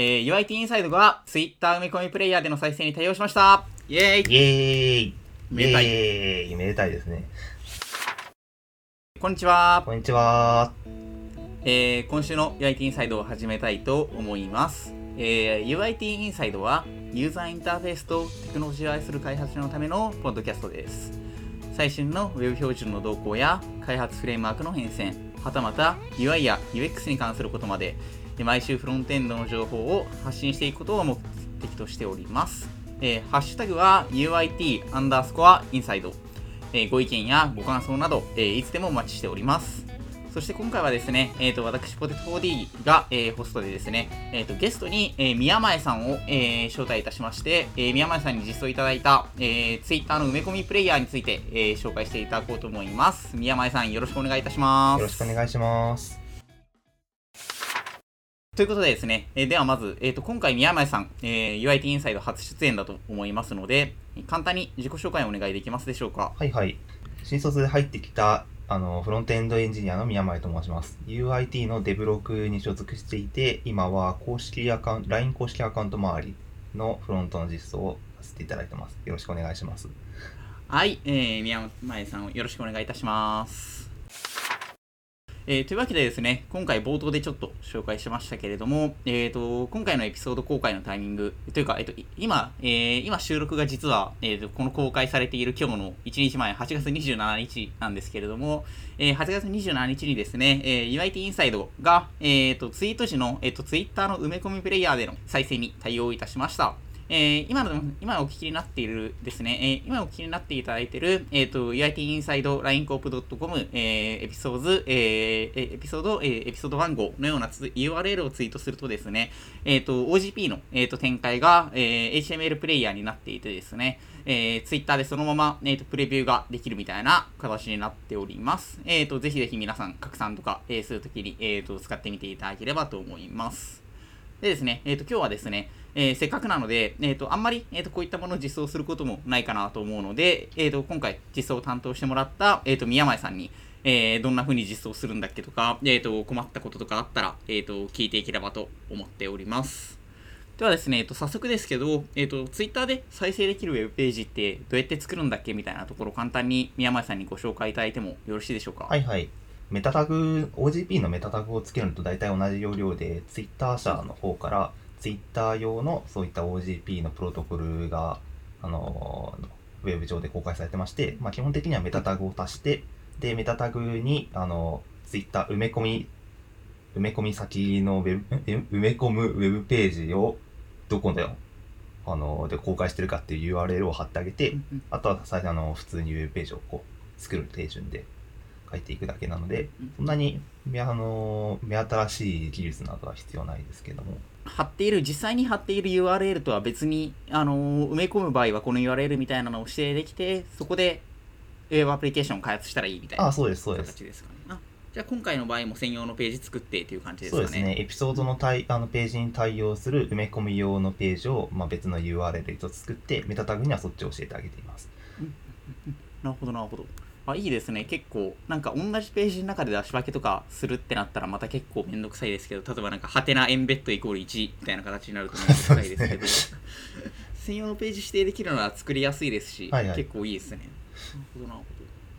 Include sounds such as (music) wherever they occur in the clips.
えー、UIT インサイドが Twitter 埋め込みプレイヤーでの再生に対応しました。イェーイ。イエーイ。めでたい。イエーイ。めでたいですね。こんにちは、こんにちは。えー、今週の UIT インサイドを始めたいと思います、えー、UIT インサイドはユーザーインターフェースとテクノロジーを愛する開発者のためのポッドキャストです。最新の Web 標準の動向や開発フレームワークの変遷はたまた UI や UX に関することまでで毎週フロントエンドの情報を発信していくことを目的としております、えーハッシュタグは UIT アンダースコアインサイドえーご意見やご感想など、えーいつでもお待ちしております。そして今回はですね、えー、と私、ポテト 4D が、えーホストでですね、えー、とゲストに、えー宮前さんを、えー招待いたしまして、えー宮前さんに実装いただいた、えー、Twitter の埋め込みプレイヤーについて、えー紹介していただこうと思います。宮前さん、よろしくお願いいたします。よろしくお願いします。ということでですね、えーではまず、えー、と今回宮前さん、えー UIT インサイド初出演だと思いますので、簡単に自己紹介をお願いできますでしょうか？はいはい。新卒で入ってきたあのフロントエンドエンジニアの宮前と申します。UIT のデブロクに所属していて、今は公式アカウント、LINE 公式アカウント周りのフロントの実装をさせていただいてます。よろしくお願いします。はい、えー、宮前さんをよろしくお願いいたします。えーというわけでですね、今回冒頭でちょっと紹介しましたけれども、えー、と今回のエピソード公開のタイミングというか、えー、と今、えー今収録が実は、えーとこの公開されている今日の1日前、8月27日なんですけれども、えー8月27日にですね、えー UIT インサイドが、えー、とツイート時の、えー、と Twitter の埋め込みプレイヤーでの再生に対応いたしました。えー今の、今お聞きになっているですね、えー今お聞きになっていただいている、えっ、と、UIT インサイド LINECOP.com、えーエピソード、えーエピソード、えーエピソード番号のようなつ URL をツイートするとですね、えっ、と、OGP の、えー、と展開が、えー HTML プレイヤーになっていてですね、えー、Twitter でそのまま、えー、とプレビューができるみたいな形になっております。えっ、と、ぜひぜひ皆さん拡散とか、えーするときに、えー、と使ってみていただければと思います。でですね、えっ、と、今日はですね、えーせっかくなので、えっ、と、あんまり、えっ、と、こういったものを実装することもないかなと思うので、えっ、と、今回実装を担当してもらった、えっ、と、宮前さんに、えーどんな風に実装するんだっけとか、えっ、と、困ったこととかあったら、えっ、と、聞いていければと思っております。ではですね、えっと、早速ですけど、えっと、ツイッターで再生できるウェブページってどうやって作るんだっけみたいなところを簡単に宮前さんにご紹介いただいてもよろしいでしょうか？はいはい。メタタグ、OGP のメタタグをつけるのと大体同じ要領で、Twitter 社の方から Twitter 用のそういった OGP のプロトコルが、あのウェブ上で公開されてまして、まあ、基本的にはメタタグを足して、で、メタタグに、あの、Twitter 埋め込み、埋め込み先のウェブ、え埋め込むウェブページをどこの、あの、で公開してるかっていう URL を貼ってあげて、あとは最初あの普通にウェブページをこう作る手順で書いていくだけなのでうん、そんなに目あの目新しい技術などは必要ないですけども、貼っている、実際に貼っている URL とは別に、あのー埋め込む場合はこの URL みたいなのを指定できて、そこでウェブアプリケーションを開発したらいいみたいなあ、そうです、そうです。形ですかね。あじゃあ今回の場合も専用のページ作ってっていう感じですかね。そうですね、エピソードの対あのページに対応する埋め込み用のページを、まあ、別の URL で一つ作って、メタタグにはそっちを教えてあげています。なるほど、なるほど。あ、いいですね。結構、なんか同じページの中で出し分けとかするってなったらまた結構めんどくさいですけど、例えばなんか、ハテナエンベッドイコール1みたいな形になるとめんどくさいですけど、(laughs) 専用のページ指定できるのは作りやすいですし、はいはい結構いいですね。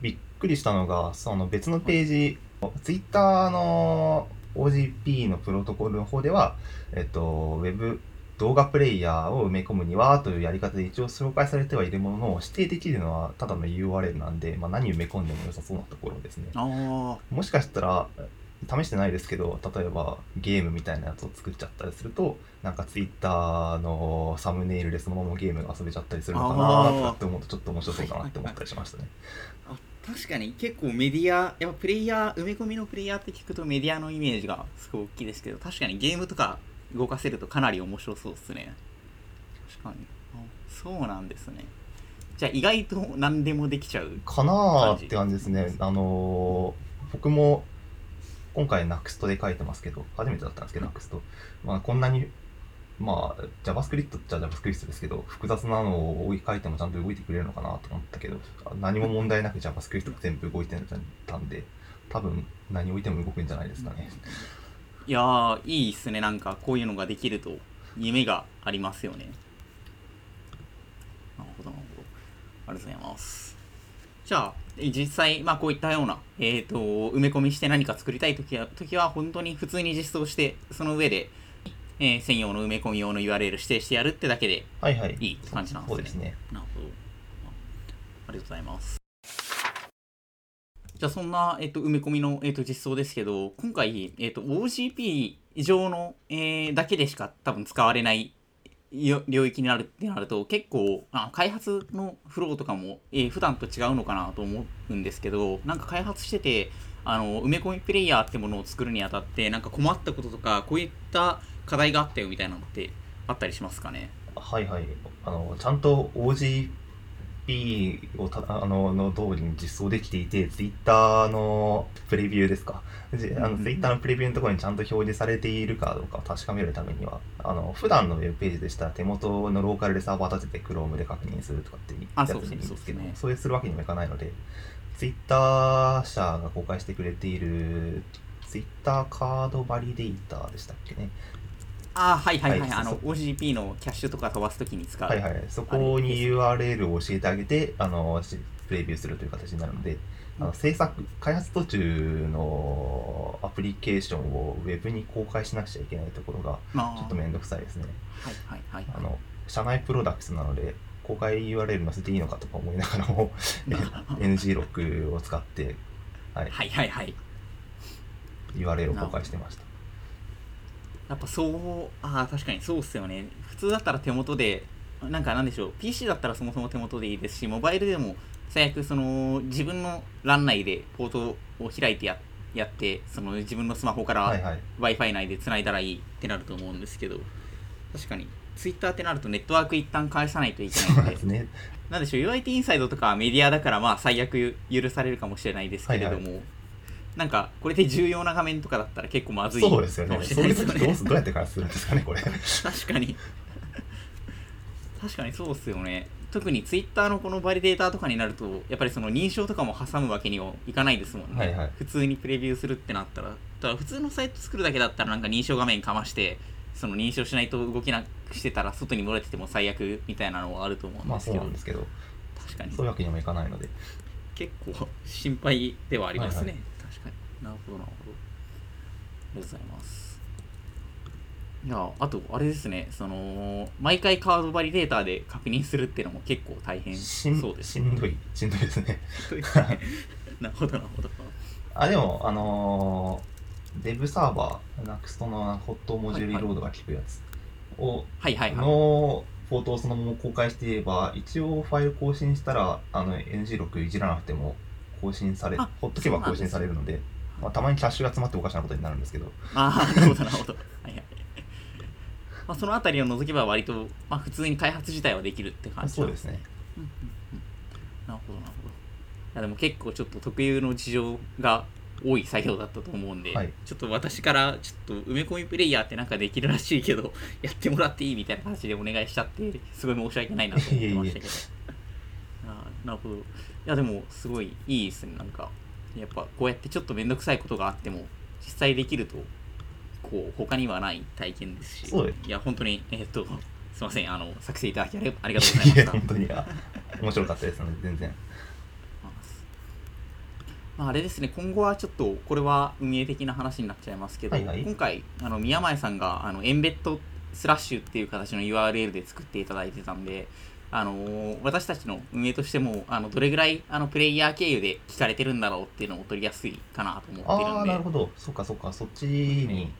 びっくりしたのが、その別のページ、Twitter の OGP のプロトコルの方では、えっと、ウェブ動画プレイヤーを埋め込むにはというやり方で一応紹介されてはいるものの、指定できるのはただの URL なんで、まあ、何埋め込んでも良さそうなところですね。もしかしたら、試してないですけど、例えばゲームみたいなやつを作っちゃったりすると、なんか Twitter のサムネイルでそのままゲームが遊べちゃったりするのかなとかって思うと、ちょっと面白そうだなって思ったりしましたね。あ。確かに結構メディア、やっぱプレイヤー、埋め込みのプレイヤーって聞くとメディアのイメージがすごい大きいですけど、確かにゲームとか動かせるとかなり面白そうですね。確かに。あそうなんですね。じゃあ意外と何でもできちゃう。かなーって感じですね。あのー僕も今回 NUXT で書いてますけど、初めてだったんですけど、NUXT。まあ、こんなに、まあ、JavaScript っちゃ JavaScript ですけど、複雑なのを書いてもちゃんと動いてくれるのかなと思ったけど、何も問題なく JavaScript 全部動いてたんで、多分何置いても動くんじゃないですかね。いやーいいっすねなんかこういうのができると夢がありますよねなるほどなるほどありがとうございますじゃあえ実際まあこういったようなえっ、と埋め込みして何か作りたい時は時は本当に普通に実装してその上で、えー専用の埋め込み用の URL 指定してやるってだけではいはい。感じなんですねそうですね。なるほど。ありがとうございます。じゃあそんな、えっと、埋め込みの、えっと、実装ですけど、今回、えっと、OGP 上の、えーだけでしか多分使われない領域になるってなると、結構、あ開発のフローとかも、えー普段と違うのかなと思うんですけど、なんか開発してて、あの埋め込みプレイヤーってものを作るにあたって、なんか困ったこととか、こういった課題があったよみたいなのってあったりしますかね？はいはい。あの、ちゃんと OG OGP をたあのの通りに実装できていて、Twitter のプレビューですか。じあのうん Twitter のプレビューのところにちゃんと表示されているかどうかを確かめるためには、あの普段のウェブページでしたら手元のローカルでサーバー立てて Chrome で確認するとかっていうやつあそうでいいんですけど、そうねするわけにもいかないので、Twitter 社が公開してくれている Twitter カードバリデーターでしたっけね。あーはいはいはい、はいあの OGP のキャッシュとか飛ばすときに使う。はいはい、そこに URL を教えてあげて、あのしプレビューするという形になるので、あの制作、開発途中のアプリケーションをウェブに公開しなくちゃいけないところが、まあ、ちょっとめんどくさいですね。はいはいはいはい。あの社内プロダクツなので、公開 URL 載せていいのかとか思いながらも、(laughs) NG ロックを使って、はい、はいはいはい。URL を公開してました。やっぱそう、ああ、確かにそうっすよね。普通だったら手元で、なんかなんでしょう、PC だったらそもそも手元でいいですし、モバイルでも最悪その自分の欄内でポートを開いてややって、その自分のスマホからはいはい。Wi-Fi 内で繋いだらいいってなると思うんですけど、確かに Twitter ってなるとネットワーク一旦返さないといけないのでね。なんでしょう、UIT インサイドとかはメディアだから、まあ、最悪許されるかもしれないですけれども、はいなんか、これで重要な画面とかだったら結構まずいそうですよね。かもしそういうれないですよね。時どうすどうやって開発するんですかね、これ。(laughs) 確かに。確かにそうっすよね。特に Twitter のこのバリデータとかになると、やっぱりその認証とかも挟むわけにはいかないですもんね。はいはい普通にプレビューするってなったら、だから普通のサイト作るだけだったら、なんか認証画面かまして、その認証しないと動けなくしてたら、外に漏れてても最悪みたいなのはあると思うんまあそうですけど、なんですけど、確かにそういうわけにもいかないので。結構心配ではありますね、はい確かになるほどなるほど。ありがとうございます。いやあとあれですね。その毎回カードバリデータで確認するっていうのも結構大変そうですしんどい、しんどいですね。(laughs) なるほどなるほど。あ、でも、あのー、デブサーバー、NUXT のホットモジュールリロードが効くやつ。を、はいはいはい。のフォートをそのまま公開していれば、一応ファイル更新したら、あの NG6 いじらなくても更新され、あほっとけば更新されるので、まあ、たまにキャッシュが詰まっておかしなことになるんですけど、ああ (laughs) なるほどなるほど。はいはい。まあ、そのあたりを除けば割と、まあ、普通に開発自体はできるって感じそうですね。うんうんうん。なるほどなるほど。いやでも結構ちょっと特有の事情が多い作業だったと思うんで、はい。ちょっと私からちょっと埋め込みプレイヤーってなんかできるらしいけど (laughs) やってもらっていいみたいな形でお願いしちゃってすごい申し訳ないなと思ってましたけど。あーなるほど。いやでもすごいいいですね。なんかやっぱこうやってちょっと面倒くさいことがあっても実際できるとこう他にはない体験ですしそうです。いや本当にえーっとすいませんあの作成いただきありありがとうございまいや、した本当に、あ面白かったですので、全然。まあ、あれですね今後はちょっとこれは運営的な話になっちゃいますけど、はいはい。今回あの宮前さんがあのエンベッドスラッシュっていう形の URL で作っていただいてたんで、あのー私たちの運営としてもあのどれぐらいあのプレイヤー経由で聞かれてるんだろうっていうのを取りやすいかなと思ってるああ、んでなるほど。そっかそっか、そっちに、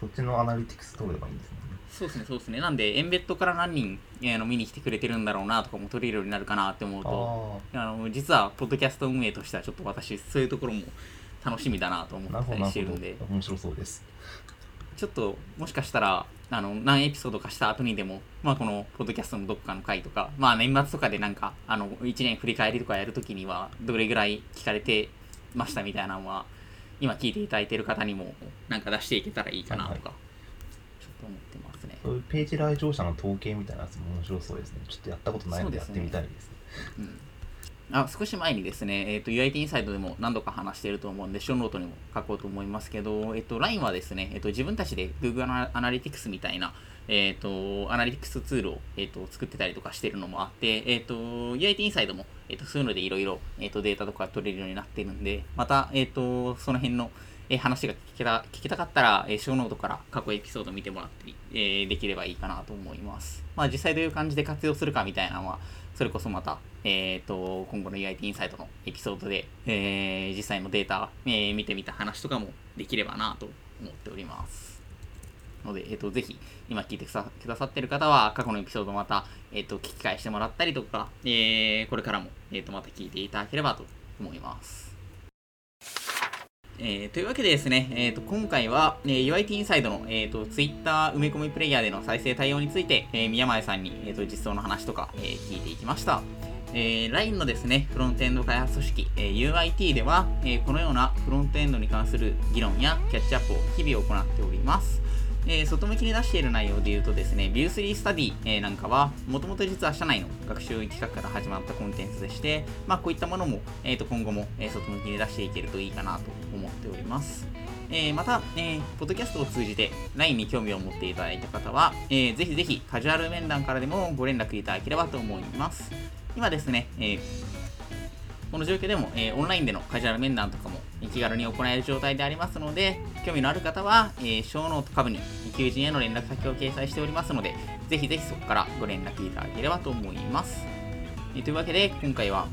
そっちのアナリティクス取ればいいんですね。そうですねそうですねなんでエンベッドから何人えーあの見に来てくれてるんだろうなとかも取れるようになるかなって思うとああの実はポッドキャスト運営としてはちょっと私そういうところも楽しみだなと思ったりしてるんでど。面白そうです。ちょっともしかしたらあの何エピソードかした後にでも、まあ、このポッドキャストのどっかの回とか、まあ、年末とかでなんかあの1年振り返りとかやるときにはどれぐらい聞かれてましたみたいなのは今聞いていただいてる方にもなんか出していけたらいいかなとか、はいちょっと思ってますね。ページ来場者の統計みたいなやつも面白そうですね。ちょっとやったことないのでやってみたいですね。うんあ少し前にですね、えーと、UIT インサイドでも何度か話していると思うんで、ショーノートにも書こうと思いますけど、えっ、ー、と、LINE はですね、えっ、ー、と、自分たちで Google アナリティクスみたいな、えっ、と、アナリティクスツールを、えっ、と、作ってたりとかしてるのもあって、えっ、と、UIT インサイドも、えっ、と、そういうのでいろいろ、えっ、と、データとか取れるようになってるんで、また、えっ、と、その辺の、え話が聞けた聞きたかったら、えー、ショーノートから過去エピソード見てもらったり、えー、できればいいかなと思います。まあ、実際どういう感じで活用するかみたいなのは、それこそまた、えっ、ー、と、今後の EIT インサイトのエピソードで、えー、実際のデータ、えー、見てみた話とかもできればなと思っております。ので、えっ、ー、と、ぜひ、今聞いてくださってる方は、過去のエピソードまた、えっ、ー、と、聞き返してもらったりとか、えー、これからも、えっ、ー、と、また聞いていただければと思います。えー、というわけでですね、えーと、今回は、えー、UIT インサイドの、えーと、Twitter 埋め込みプレイヤーでの再生対応について、えー、宮前さんに、えーと、実装の話とか、えー、聞いていきました。えー、LINE のですね、フロントエンド開発組織、えー、UIT では、えー、このようなフロントエンドに関する議論やキャッチアップを日々行っております。えー、外向きに出している内容で言うとですね、View3 スタディ、えー、なんかは、もともと実は社内の学習企画から始まったコンテンツでして、まあ、こういったものも、えー、と今後も、えー、外向きに出していけるといいかなと思っております。えー、また、えー、ポッドキャストを通じて LINE に興味を持っていただいた方は、えー、ぜひぜひカジュアル面談からでもご連絡いただければと思います。今ですね、えー、この状況でも、えー、オンラインでのカジュアル面談とかも気軽に行える状態でありますので、興味のある方は、えー、ショーノート下部に求人への連絡先を掲載しておりますので、ぜひぜひそこからご連絡いただければと思います。えー、というわけで、今回は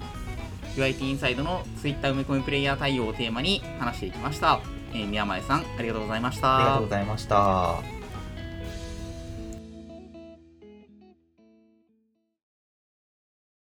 UIT インサイドの Twitter 埋め込みプレイヤー対応をテーマに話していきました。えー、宮前さん、ありがとうございました。ありがとうございました。